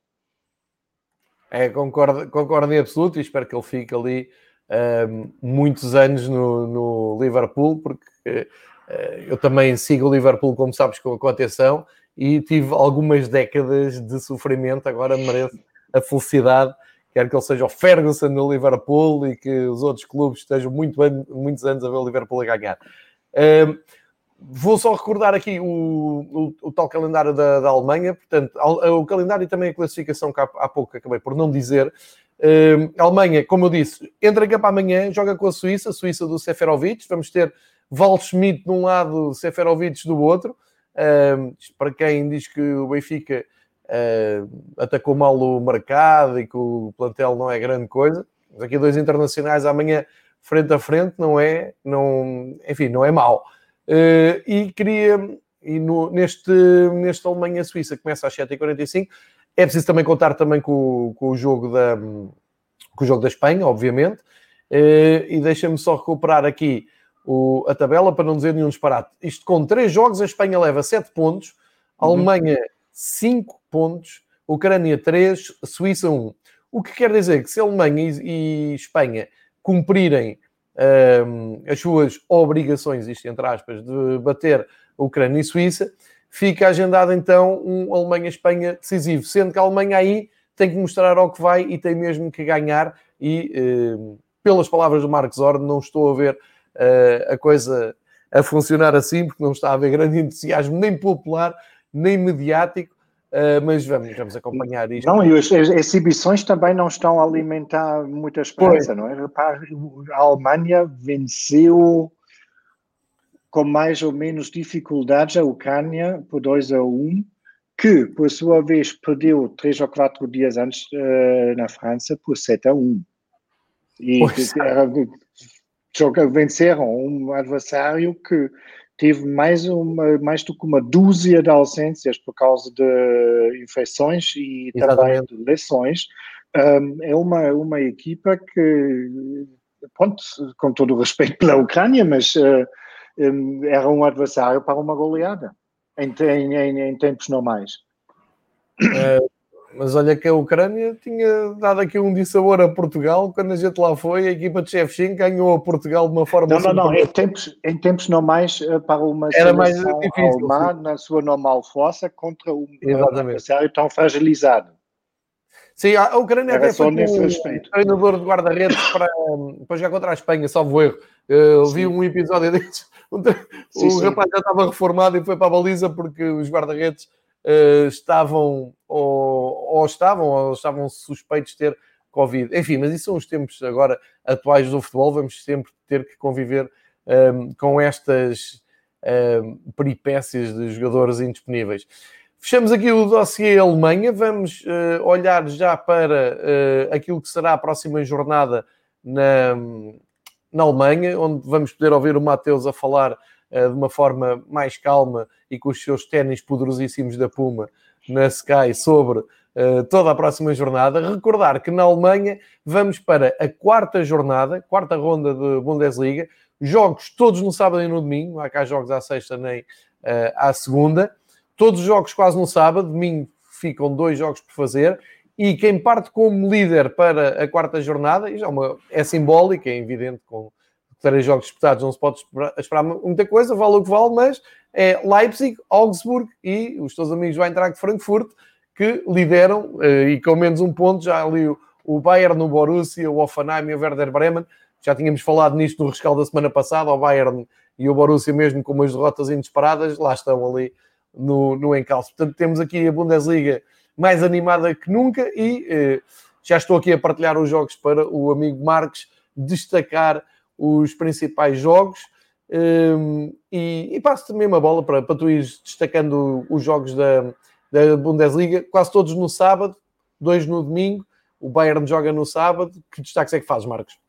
É, concordo, concordo em absoluto e espero que ele fique ali muitos anos no, no Liverpool, porque uh, eu também sigo o Liverpool, como sabes, com atenção e tive algumas décadas de sofrimento, agora mereço a felicidade, quer que ele seja o Ferguson no Liverpool e que os outros clubes estejam muito muitos anos a ver o Liverpool a ganhar. Uh, vou só recordar aqui o, o, o tal calendário da, da, Alemanha, portanto, o calendário e também a classificação que há, há pouco acabei por não dizer. Uh, a Alemanha, como eu disse, entra em campo amanhã, joga com a Suíça, a Suíça do Seferovic, vamos ter Waldschmidt de um lado, Seferovic do outro. Uh, para quem diz que o Benfica atacou mal o mercado e que o plantel não é grande coisa, mas aqui dois internacionais amanhã frente a frente não é, não, enfim, não é mau. Uh, e queria, e no, neste, neste Alemanha-Suíça, começa às 7h45, é preciso também contar também com, com, o, jogo da, com o jogo da Espanha, obviamente, uh, e deixa-me só recuperar aqui o, a tabela para não dizer nenhum disparate. Isto com três jogos, a Espanha leva 7 pontos, a uhum. Alemanha 5 pontos, Ucrânia 3, a Suíça 1. O que quer dizer que se Alemanha e, Espanha cumprirem um, as suas obrigações, isto entre aspas, de bater Ucrânia e Suíça, fica agendado então um Alemanha-Espanha decisivo, sendo que a Alemanha aí tem que mostrar ao que vai e tem mesmo que ganhar. E um, pelas palavras do Marcos Ord, não estou a ver uh, a coisa a funcionar assim, porque não está a haver grande entusiasmo nem popular nem mediático. Uh, mas vamos, vamos acompanhar isto. Não, e as, as, exibições também não estão a alimentar muita esperança, não é? a Alemanha venceu com mais ou menos dificuldades a Ucrânia por 2 a 1, um, que, por sua vez, perdeu três ou quatro dias antes uh, na França por 7 a 1. E era, venceram um adversário que teve mais, uma, mais do que uma dúzia de ausências por causa de infecções e Exatamente. também de lesões. Um, é uma, uma equipa que, pronto, com todo o respeito pela Ucrânia, mas uh, um, era um adversário para uma goleada em, em, em, em tempos normais. É, mas olha que a Ucrânia tinha dado aqui um dissabor a Portugal quando a gente lá foi, a equipa de Shevchenko ganhou a Portugal de uma forma... Não, não, não, em tempos, em tempos normais eh, para uma Era mais difícil, alemã, na sua normal força contra um adversário tão fragilizado. Sim, a Ucrânia Era até foi um treinador de guarda-redes para, para jogar contra a Espanha, salvo erro. Eu vi um episódio <laughs> desses, sim, o sim. rapaz já estava reformado e foi para a baliza porque os guarda-redes uh, estavam ou, ou, estavam ou estavam suspeitos de ter Covid. Enfim, mas isso são os tempos agora atuais do futebol, vamos sempre ter que conviver um, ehm, com estas um, ehm, peripécias de jogadores indisponíveis. Fechamos aqui o dossiê Alemanha, vamos uh, olhar já para uh, aquilo que será a próxima jornada na, na Alemanha, onde vamos poder ouvir o Mateus a falar de uma forma mais calma e com os seus ténis poderosíssimos da Puma na Sky sobre uh, toda a próxima jornada. Recordar que na Alemanha vamos para a quarta jornada, quarta ronda de Bundesliga, jogos todos no sábado e no domingo, há cá jogos à sexta nem uh, à segunda, todos os jogos quase no sábado, domingo ficam dois jogos por fazer, e quem parte como líder para a quarta jornada, e já é, uma, é simbólico, é evidente, com três jogos disputados não se pode esperar, muita coisa, vale o que vale, mas é Leipzig, Augsburg e os teus amigos do Eintracht Frankfurt que lideram eh, e com menos um ponto já ali o, Bayern, o Borussia, o Offenheim e o Werder Bremen. Já tínhamos falado nisto no rescaldo da semana passada, o Bayern e o Borussia mesmo com umas derrotas inesperadas, lá estão ali no, no encalço. Portanto, temos aqui a Bundesliga mais animada que nunca e eh, já estou aqui a partilhar os jogos para o amigo Marques destacar os principais jogos. Um, e, e passo-te mesmo a bola para, para tu ires destacando os jogos da, da Bundesliga, quase todos no sábado, dois no domingo. O Bayern joga no sábado. Que destaques é que fazes, Marcos?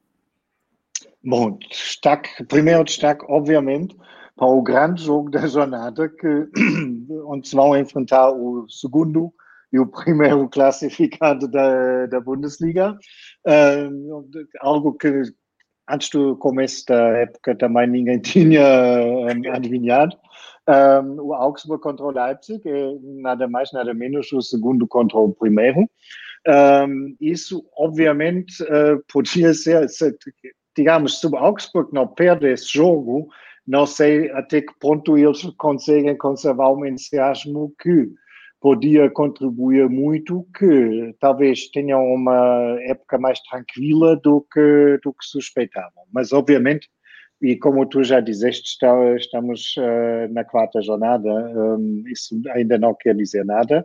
Bom, destaque, primeiro destaque, obviamente, para o grande jogo da jornada, que, <coughs> onde se vão enfrentar o segundo e o primeiro <laughs> classificado da, da Bundesliga. Uh, algo que antes do começo da época também ninguém <laughs> tinha um, adivinhado. Um, o Augsburg contra o Leipzig é nada mais, nada menos o segundo contra o primeiro. Um, isso, obviamente, uh, podia ser, se, digamos, se o Augsburg não perde esse jogo, não sei até que ponto eles conseguem conservar o entusiasmo que podia contribuir muito que talvez tenham uma época mais tranquila do que, do que suspeitavam. Mas, obviamente, e como tu já disseste, está, estamos uh, na quarta jornada, um, isso ainda não quer dizer nada,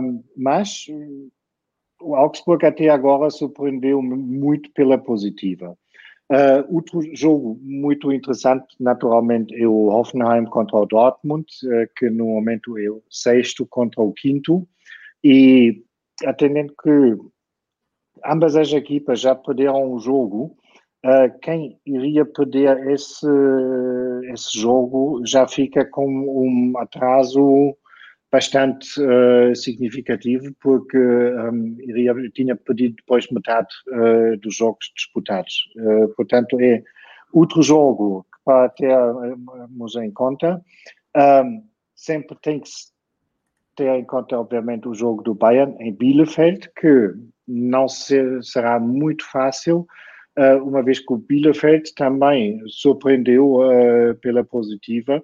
um, mas o Augsburg até agora surpreendeu muito pela positiva. Uh, outro jogo muito interessante, naturalmente, é o Hoffenheim contra o Dortmund, uh, que no momento é o sexto contra o quinto, e atendendo que ambas as equipas já perderam o jogo, uh, quem iria perder esse, esse jogo já fica com um atraso bastante uh, significativo, porque um, iria, tinha perdido depois metade uh, dos jogos disputados. Uh, portanto, é outro jogo para termos em conta. Um, sempre tem que ter em conta, obviamente, o jogo do Bayern em Bielefeld, que não ser, será muito fácil, uma vez que o Bielefeld também surpreendeu pela positiva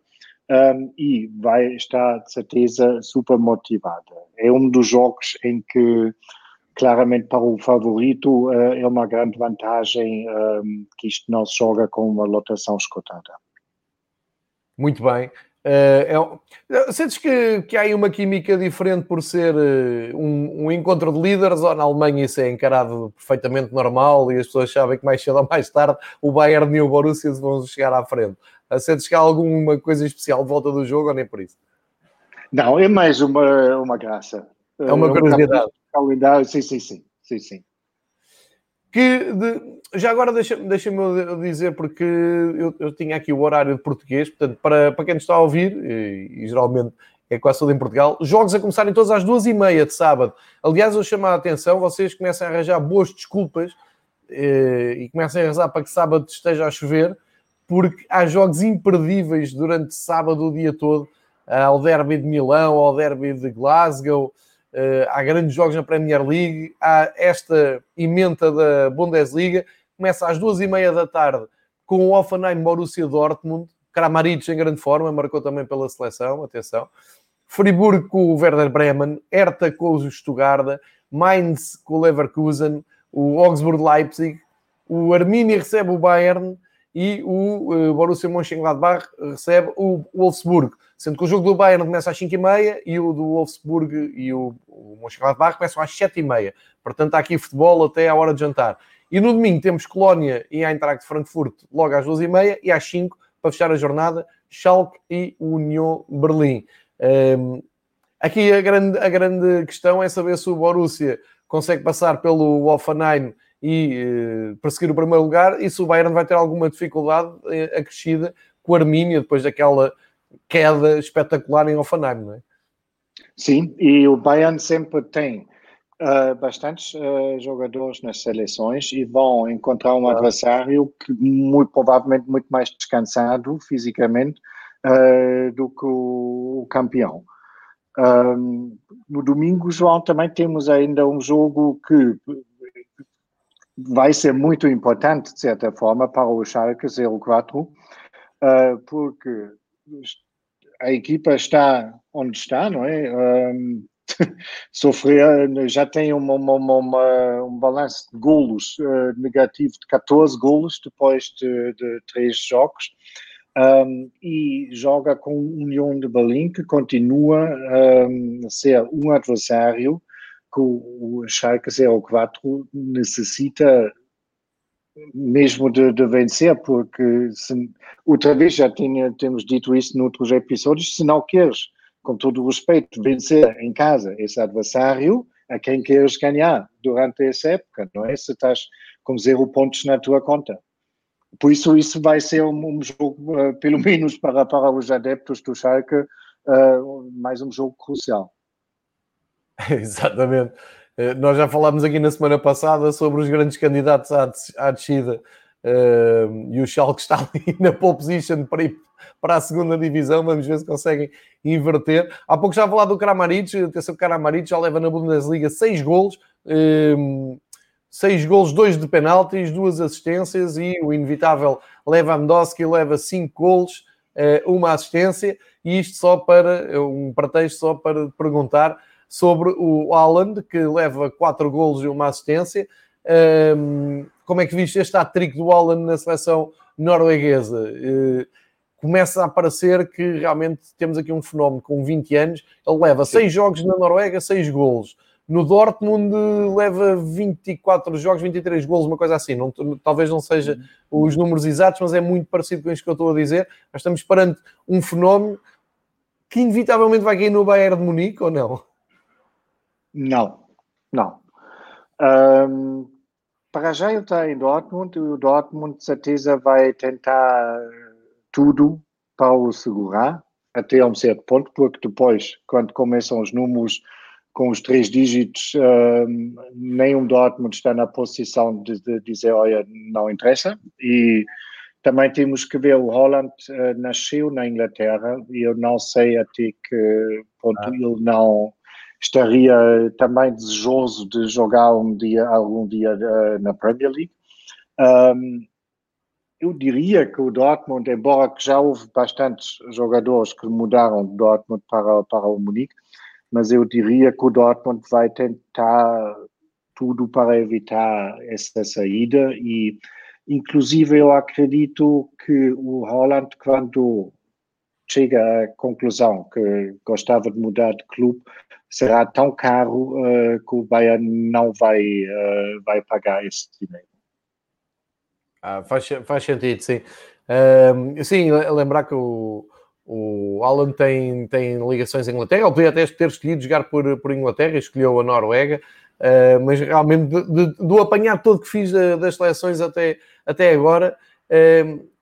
um, e vai estar, de certeza, super motivada. É um dos jogos em que, claramente, para o favorito, uh, é uma grande vantagem um, que isto não se joga com uma lotação escotada. Muito bem. Uh, é, sentes que, que há aí uma química diferente por ser uh, um, um, encontro de líderes ou na Alemanha isso é encarado perfeitamente normal e as pessoas sabem que mais cedo ou mais tarde o Bayern e o Borussia vão chegar à frente? Sentes que há alguma coisa especial de volta do jogo ou nem por isso? Não, é mais uma, uma graça. É uma curiosidade. Calendário, sim, sim, sim. sim, sim. Que de, já agora deixa-me deixa dizer, porque eu, eu, tinha aqui o horário de português, portanto, para, para quem nos está a ouvir, e, e geralmente é quase tudo em Portugal, jogos a começarem todas às duas e meia de sábado. Aliás, eu chamo a atenção, vocês começam a arranjar boas desculpas eh, e começam a rezar para que sábado esteja a chover, porque há jogos imperdíveis durante sábado o dia todo, ao derby de Milão, ao derby de Glasgow, há grandes jogos na Premier League, há esta emenda da Bundesliga, começa às duas e meia da tarde com o Offenheim Borussia Dortmund, Kramaric em grande forma, marcou também pela seleção, atenção, Friburgo com o Werder Bremen, Hertha com o Stuttgart, Mainz com o Leverkusen, o Augsburg Leipzig, o Arminia recebe o Bayern, e o uh, Borussia Mönchengladbach recebe o Wolfsburg, sendo que o jogo do Bayern começa às 5h30 e o do Wolfsburg e o, o Mönchengladbach começam às 7h30. Portanto, há aqui futebol até à hora de jantar. E no domingo temos Colónia e Eintracht Frankfurt logo às 2h30 e às 5 para fechar a jornada, Schalke e Union Berlim. Um, ehm, aqui a grande, a grande questão é saber se o Borussia consegue passar pelo Offenheim e uh, perseguir o primeiro lugar, se o Bayern vai ter alguma dificuldade uh, acrescida com a Armínia depois daquela queda espetacular em Offenheim, não é? Sim, e o Bayern sempre tem uh, bastantes uh, jogadores nas seleções e vão encontrar um adversário que muito provavelmente muito mais descansado fisicamente uh, do que o, o campeão. Um, no domingo, João, também temos ainda um jogo que vai ser muito importante, de certa forma, para o Schalke 04, uh, porque a equipa está onde está, não é? Um, <laughs> sofrer, já tem uma, uma, uma, um balanço de golos uh, negativo de 14 golos depois de, de três jogos. Um, e joga com União de Berlim, que continua um, a ser um adversário que o Schalke 04 necessita mesmo de, de, vencer, porque se, outra vez já tinha, temos dito isso noutros episódios, se não queres, com todo o respeito, vencer em casa esse adversário, a quem queres ganhar durante essa época, não é? Se estás com zero pontos na tua conta. Por isso, isso vai ser um, um jogo, uh, pelo menos para, para os adeptos do Schalke, uh, mais um jogo crucial. <laughs> Exatamente. Eh, nós já falámos aqui na semana passada sobre os grandes candidatos à, descida uh, e o Schalke está <laughs> ali na pole position para ir para a segunda divisão. Vamos ver se conseguem inverter. Há pouco já falar do Kramaric. Atenção, Kramaric já leva na Bundesliga seis golos. Uh, seis gols, dois de penaltis, duas assistências e o inevitável Lewandowski leva cinco gols, uma assistência e isto só para um pretexto só para perguntar sobre o Haaland, que leva quatro golos e uma assistência. Um, como é que viste este hat-trick do Haaland na seleção norueguesa? Uh, começa a parecer que realmente temos aqui um fenómeno com 20 anos. Ele leva seis jogos na Noruega, seis golos. No Dortmund leva 24 jogos, 23 golos, uma coisa assim. Não, talvez não seja os números exatos, mas é muito parecido com isto que eu estou a dizer. Nós estamos perante um fenómeno que inevitavelmente vai cair no Bayern de Munique, ou não? Não, não. Um, para já ele está em Dortmund e o Dortmund, de certeza, vai tentar tudo para o segurar até um certo ponto, porque depois, quando começam os números com os três dígitos, um, nenhum Dortmund está na posição de, de, dizer, olha, não interessa. E também temos que ver, o Holland uh, nasceu na Inglaterra e eu não sei até que ponto ah. ele não estaria também desejoso de jogar um dia, algum dia uh, na Premier League. Um, eu diria que o Dortmund, embora já houve bastantes jogadores que mudaram de Dortmund para, para o Munique, mas eu diria que o Dortmund vai tentar tudo para evitar essa saída e inclusive eu acredito que o Holland quando chega à conclusão que gostava de mudar de clube será tão caro uh, que o Bayern não vai, uh, vai pagar esse dinheiro. Ah, faz, faz sentido, sim. Sim, lembrar que o, o Alan tem, tem ligações à Inglaterra, ele podia até ter escolhido jogar por, por Inglaterra, escolheu a Noruega, uh, mas realmente de, de, do apanhado todo que fiz das seleções até, até agora,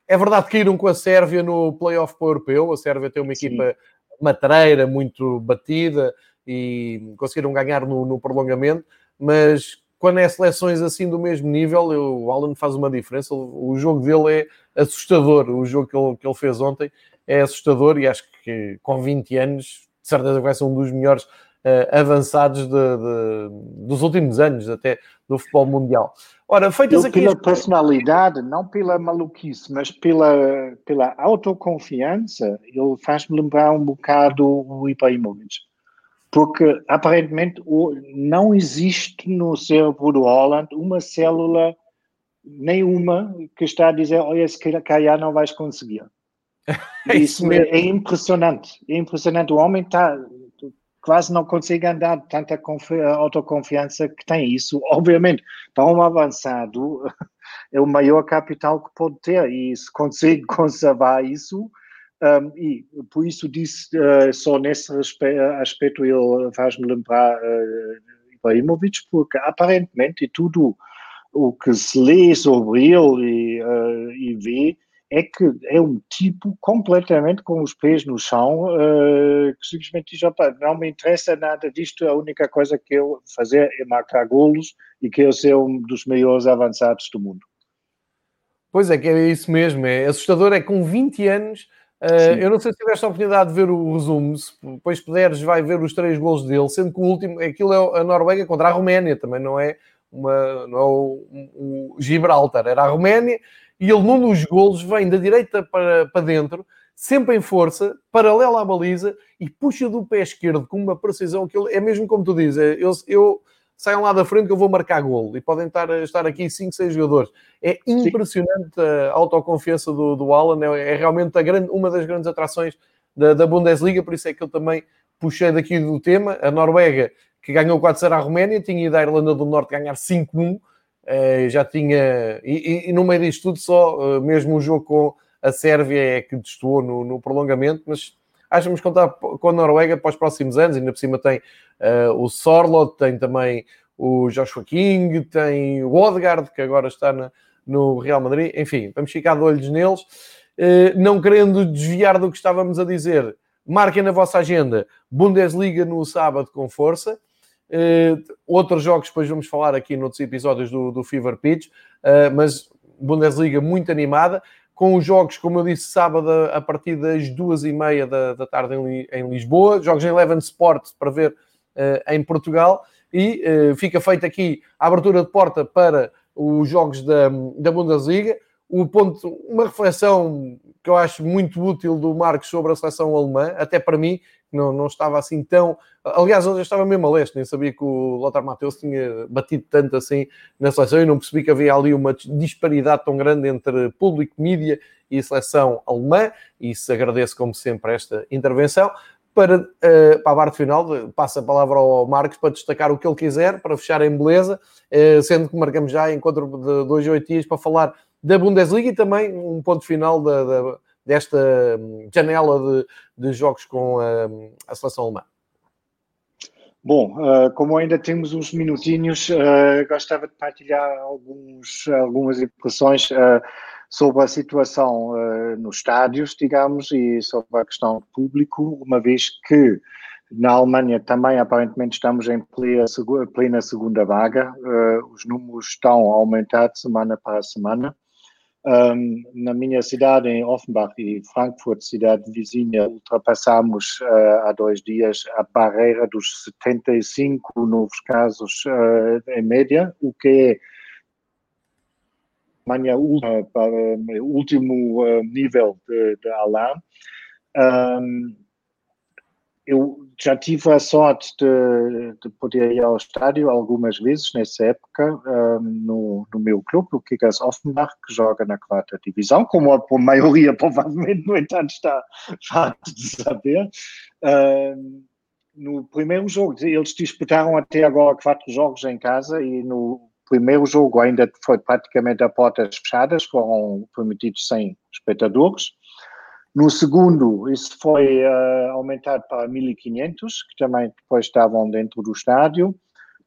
é verdade que caíram com a Sérvia no playoff para o europeu, a Sérvia tem uma equipa Sim. matreira, muito batida, e conseguiram ganhar no, no prolongamento, mas quando é seleções assim do mesmo nível, eu, o Alan faz uma diferença. O, jogo dele é assustador. O jogo que ele, que ele fez ontem é assustador e acho que com 20 anos, de certeza vai ser um dos melhores uh, avançados de, de, dos últimos anos, até do futebol mundial. Ora, feitas aqui. Pela personalidade, não pela maluquice, mas pela, pela autoconfiança, ele faz-me lembrar um bocado o Ibrahimovic porque aparentemente não existe no cérebro do Holland uma célula, nenhuma, que está a dizer: Olha, se calhar não vais conseguir. <laughs> É isso é, é, impressionante. É impressionante. O homem está quase não consegue andar tanta autoconfiança que tem isso. <laughs> Obviamente, para um avançado, <laughs> é o maior capital que pode ter e se consegue conservar isso um, e por isso disse, uh, só nesse aspecto ele faz-me lembrar uh, Ibrahimovic, porque aparentemente tudo o que se lê sobre ele e, uh, e vê é que é um tipo completamente com os pés no chão, uh, que simplesmente diz, não me interessa nada disto, a única coisa que eu fazer é marcar golos e que eu ser um dos maiores avançados do mundo. Pois é, que é isso mesmo, é assustador, é com 20 anos Uh, eu não sei se tiveste a oportunidade de ver o resumo, se depois puderes, vai ver os três gols dele, sendo que o último, aquilo é a Noruega contra a Roménia, também não é, uma, não é o, o, Gibraltar, era a Roménia, e ele num dos golos vem da direita para, para dentro, sempre em força, paralela à baliza, e puxa do pé esquerdo com uma precisão que ele, é mesmo como tu dizes, é, eu, eu saiam lá da frente que eu vou marcar golo. E podem estar, estar aqui 5, 6 jogadores. É impressionante Sim. a autoconfiança do, do Alan. É, é realmente a grande, uma das grandes atrações da, da, Bundesliga. Por isso é que eu também puxei daqui do tema. A Noruega, que ganhou 4-0 à Roménia, tinha ido à Irlanda do Norte ganhar 5-1. Eh, já tinha... E, e, e, no meio disto tudo, só eh, mesmo o jogo com a Sérvia é que destoou no, no prolongamento, mas acho que vamos contar com a Noruega para os próximos anos. Ainda por cima tem uh, o Sorlot, tem também o Joshua King, tem o Odegaard, que agora está na, no Real Madrid. Enfim, vamos ficar de olhos neles. Uh, não querendo desviar do que estávamos a dizer, marquem na vossa agenda Bundesliga no sábado com força. Uh, outros jogos, depois vamos falar aqui noutros episódios do, do Fever Pitch, uh, mas Bundesliga muito animada com os jogos, como eu disse, sábado a partir das duas e meia da, da tarde em, em, Lisboa, jogos em Eleven Sport para ver uh, em Portugal, e uh, fica feita aqui a abertura de porta para os jogos da, da Bundesliga. O ponto, uma reflexão que eu acho muito útil do Marcos sobre a seleção alemã, até para mim, não, não estava assim tão. Aliás, eu estava mesmo a leste, nem sabia que o Lothar Matheus tinha batido tanto assim na seleção e não percebi que havia ali uma disparidade tão grande entre público, mídia e seleção alemã. E se agradeço, como sempre, esta intervenção. Para, uh, para a parte final, passo a palavra ao Marcos para destacar o que ele quiser, para fechar em beleza, uh, sendo que marcamos já encontro de dois ou oito dias para falar da Bundesliga e também um ponto final da, da desta hum, janela de, de jogos com a, a seleção alemã? Bom, uh, como ainda temos uns minutinhos, uh, gostava de partilhar alguns, algumas impressões uh, sobre a situação nos estádios, digamos, e sobre a questão do público, uma vez que na Alemanha também aparentemente estamos em plena segunda vaga, os números estão a aumentar de semana para semana. Um, na minha cidade, em Offenbach e Frankfurt, cidade vizinha, ultrapassamos uh, há dois dias a barreira dos 75 novos casos uh, em média, o que é Alemanha o último nível de, de alarme. Um, eu já tive a sorte de, de, poder ir ao estádio algumas vezes nessa época um, no, no, meu clube, o Kickers Offenbach, que joga na quarta divisão, como a, maioria <laughs> provavelmente, no entanto, está farto de saber. Um, no primeiro jogo, eles disputaram até agora quatro jogos em casa e no primeiro jogo ainda foi praticamente a portas fechadas, foram permitidos 100 espectadores. No segundo, isso foi uh, aumentado para 1.500, que também depois estavam dentro do estádio.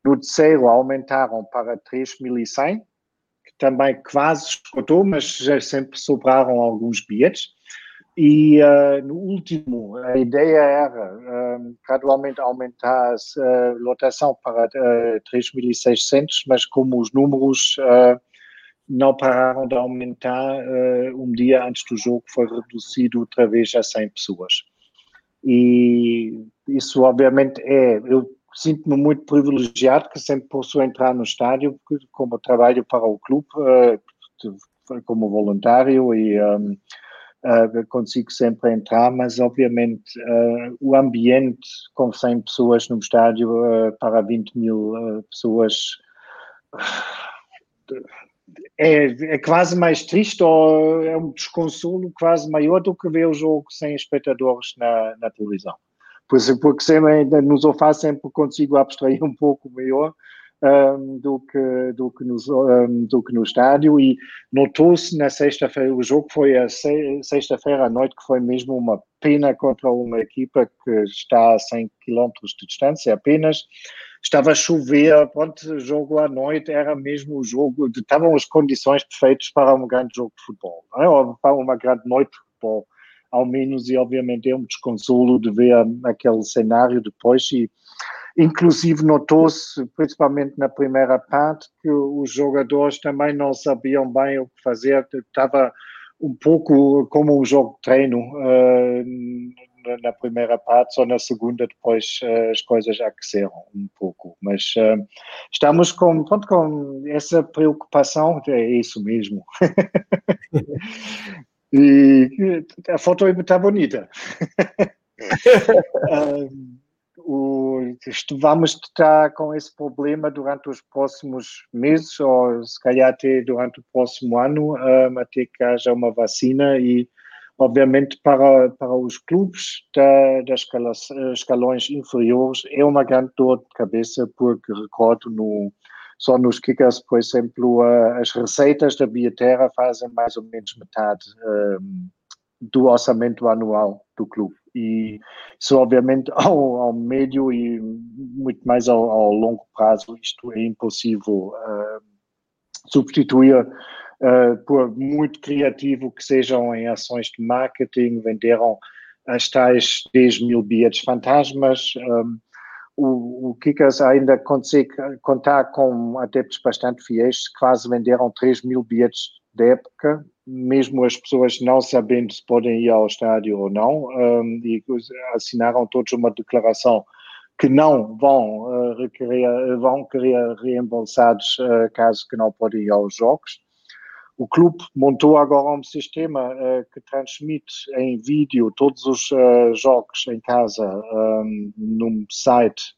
No terceiro, aumentaram para 3.100, que também quase esgotou, mas já sempre sobraram alguns bilhetes. E uh, no último, a ideia era uh, gradualmente aumentar a lotação para uh, 3.600, mas como os números não pararam de aumentar. Uh, um dia antes do jogo foi reduzido outra vez a 100 pessoas. E isso, obviamente, é. Eu sinto-me muito privilegiado que sempre posso entrar no estádio, porque, como trabalho para o clube, uh, como voluntário e. Um, Uh, consigo sempre entrar, mas obviamente uh, o ambiente com 100 pessoas no estádio uh, para 20 mil pessoas é, é quase mais triste ou é um desconsolo quase maior do que ver o jogo sem espectadores na, na televisão. Pois, porque sempre, nos sofá sempre consigo abstrair um pouco melhor um, do, que, do, que no, um, do que no estádio e notou-se na sexta-feira, o jogo foi a sexta-feira à noite que foi mesmo uma pena contra uma equipa que está a 100 km de distância apenas estava a chover, pronto, jogo à noite era mesmo o jogo, estavam as condições perfeitas para um grande jogo de futebol, é? ou para uma grande noite de futebol, ao menos, e obviamente é um desconsolo de ver aquele cenário depois, e inclusive notou-se, principalmente na primeira parte, que os jogadores também não sabiam bem o que fazer, estava um pouco como um jogo de treino, uh, na primeira parte, só na segunda depois uh, as coisas aqueceram um pouco. Mas uh, estamos com, pronto, com essa preocupação, é isso mesmo. <laughs> e a foto está bonita. um, <laughs> o, vamos estar com esse problema durante os próximos meses, ou se calhar até durante o próximo ano, um, até que haja uma vacina e Obviamente, para, para os clubes da, das escalões inferiores é uma grande dor de cabeça, porque recordo no, só nos kickers, por exemplo, as receitas da bilheteira fazem mais ou menos metade um, do orçamento anual do clube. E isso, obviamente, <laughs> ao, ao médio e muito mais ao, ao longo prazo, isto é impossível uh, substituir uh, por muito criativo que sejam em ações de marketing, venderam as tais 10 mil bilhetes fantasmas. Um, o, o Kickers ainda consegue contar com adeptos bastante fiéis, quase venderam 3 mil bilhetes de época, mesmo as pessoas não sabendo se podem ir ao estádio ou não, um, e assinaram todos uma declaração que não vão, uh, requerer, vão querer reembolsados uh, caso que não podem ir aos jogos. O clube montou agora um sistema uh, que transmite em vídeo todos os jogos em casa um, num site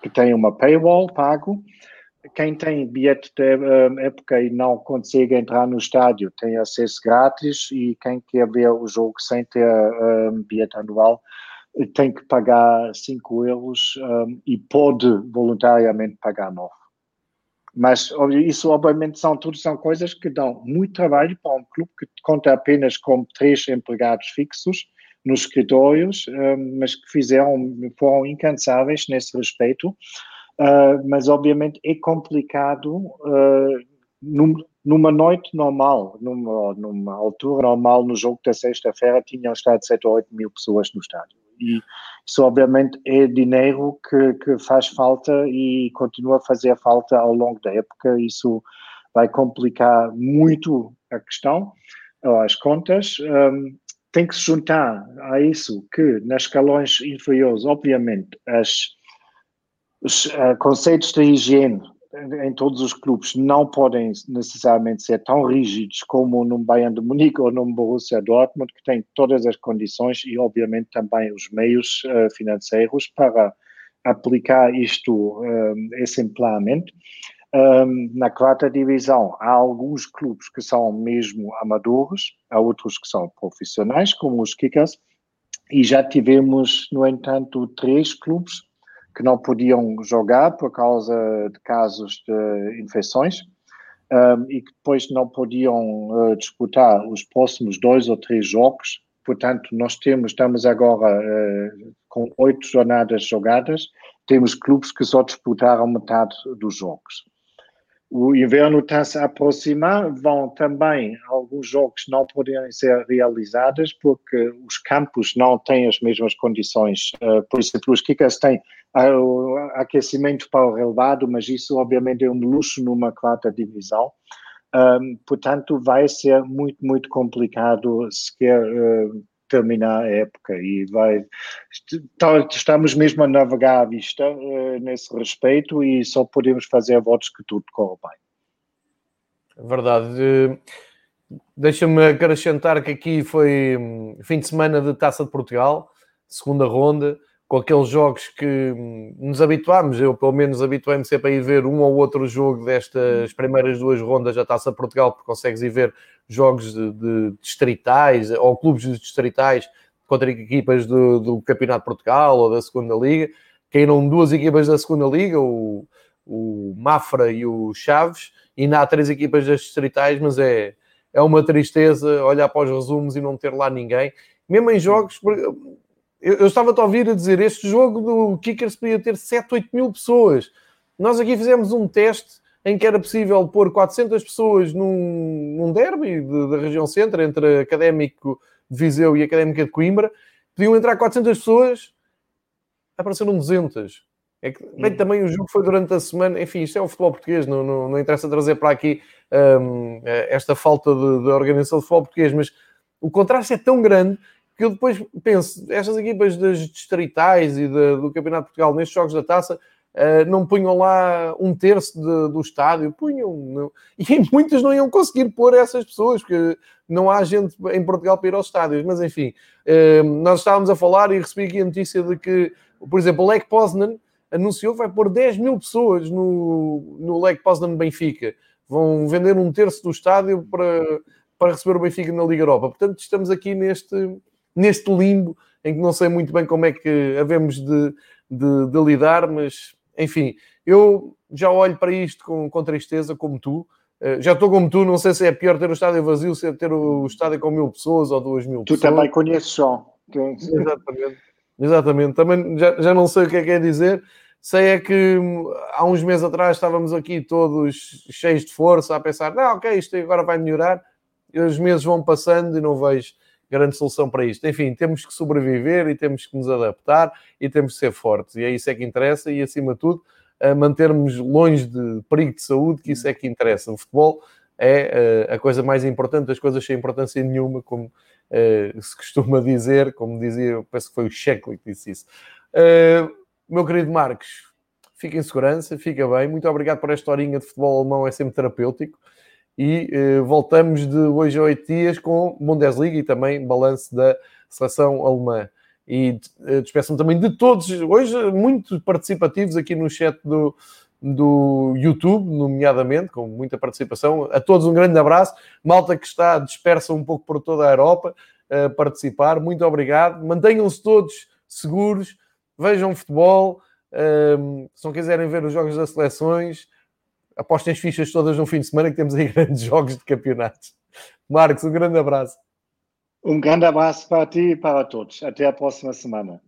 que tem uma paywall pago. Quem tem bilhete de época e não consegue entrar no estádio tem acesso grátis e quem quer ver o jogo sem ter um, bilhete anual tem que pagar 5 euros um, e pode voluntariamente pagar 9. Mas isso, obviamente, são tudo são coisas que dão muito trabalho para um clube que conta apenas com três empregados fixos nos escritórios, um, mas que fizeram, foram incansáveis nesse respeito. Uh, mas, obviamente, é complicado num, numa noite normal, numa, numa altura normal, no jogo da sexta-feira, tinham estado 7 ou 8 mil pessoas no estádio e isso obviamente é dinheiro que, que faz falta e continua a fazer falta ao longo da época. Isso vai complicar muito a questão, as contas. Um, tem que se juntar a isso que nas escalões inferiores, obviamente, as, os uh, conceitos de higiene em todos os clubes não podem necessariamente ser tão rígidos como num Bayern de Munique ou num Borussia Dortmund, que tem todas as condições e, obviamente, também os meios uh, financeiros para aplicar isto, eh, exemplarmente. Um, na quarta divisão, há alguns clubes que são mesmo amadores, há outros que são profissionais, como os Kickers, e já tivemos, no entanto, três clubes que não podiam jogar por causa de casos de infecções um, e que depois não podiam uh, disputar os próximos dois ou três jogos. Portanto, nós temos, estamos agora uh, com oito jornadas jogadas, temos clubes que só disputaram metade dos jogos. O inverno está se a aproximar, vão também alguns jogos não poderem ser realizados porque os campos não têm as mesmas condições. Uh, por exemplo, os Kickers têm aquecimento para o relevado, mas isso obviamente é um luxo numa quarta divisão. Um, portanto, vai ser muito, muito complicado sequer uh, terminar a época e vai estamos mesmo a navegar à vista uh, nesse respeito e só podemos fazer votos que tudo corra bem. Verdade. Deixa-me acrescentar que aqui foi hum, fim de semana de Taça de Portugal, segunda ronda, com aqueles jogos que hum, nos habituámos, eu pelo menos habituei-me sempre a ir ver um ou outro jogo destas primeiras duas rondas da Taça Portugal, porque consegues ir ver jogos de, de distritais ou clubes de distritais contra equipas do, do, Campeonato de Portugal ou da Segunda Liga. Caíram duas equipas da Segunda Liga, o, o Mafra e o Chaves, e ainda há três equipas das distritais, mas é, é uma tristeza olhar para os resumos e não ter lá ninguém. Mesmo em jogos, eu, eu estava-te a ouvir a dizer, este jogo do Kickers podia ter 7, 8 mil pessoas. Nós aqui fizemos um teste em que era possível pôr 400 pessoas num, num derby de, da região centro, entre Académico de Viseu e Académica de Coimbra, podiam entrar 400 pessoas, apareceram 200. É que, bem, hum. também o jogo foi durante a semana, enfim, isto é o futebol português, não, não, não interessa trazer para aqui um, esta falta de, de, organização do futebol português, mas o contraste é tão grande que eu depois penso, estas equipas das distritais e de, do Campeonato de Portugal nestes jogos da taça Uh, não punham lá um terço de, do estádio, punham, não. <laughs> e muitos não iam conseguir pôr essas pessoas, porque não há gente em Portugal para ir aos estádios, mas enfim, uh, nós estávamos a falar e recebi aqui a notícia de que, por exemplo, o Lech Poznan anunciou que vai pôr 10 mil pessoas no, no Lech Poznan Benfica, vão vender um terço do estádio para, para receber o Benfica na Liga Europa, portanto estamos aqui neste, neste limbo em que não sei muito bem como é que havemos de, de, de lidar, mas enfim, eu já olho para isto com, com tristeza, como tu. Uh, já estou como tu, não sei se é pior ter o estádio vazio, se é ter o estádio com mil pessoas ou duas mil tu pessoas. Tu também conheces só. Exatamente. Exatamente. Também já, já não sei o que é que é dizer. Sei é que hum, há uns meses atrás estávamos aqui todos cheios de força a pensar, não, ok, isto agora vai melhorar. E os meses vão passando e não vejo grande solução para isto. Enfim, temos que sobreviver e temos que nos adaptar e temos que ser fortes. E é isso é que interessa e, acima de tudo, a mantermos longe de perigo de saúde, que isso é que interessa. O futebol é uh, a coisa mais importante, as coisas sem importância nenhuma, como uh, se costuma dizer, como dizia, penso que foi o Sheckler que disse isso. Meu querido Marcos, fica em segurança, fica bem. Muito obrigado por esta horinha de futebol alemão, é sempre terapêutico. E uh, voltamos de hoje a oito dias com Bundesliga e também balanço da seleção alemã. E uh, despeço-me também de todos, hoje muito participativos aqui no chat do, do YouTube, nomeadamente, com muita participação. A todos um grande abraço. Malta que está dispersa um pouco por toda a Europa a participar, muito obrigado. Mantenham-se todos seguros, vejam futebol. Um, se não quiserem ver os jogos das seleções, apostem as fichas todas no fim de semana que temos aí <laughs> grandes jogos de campeonatos. Marcos, um grande abraço. Um grande abraço para ti e para todos. Até a próxima semana.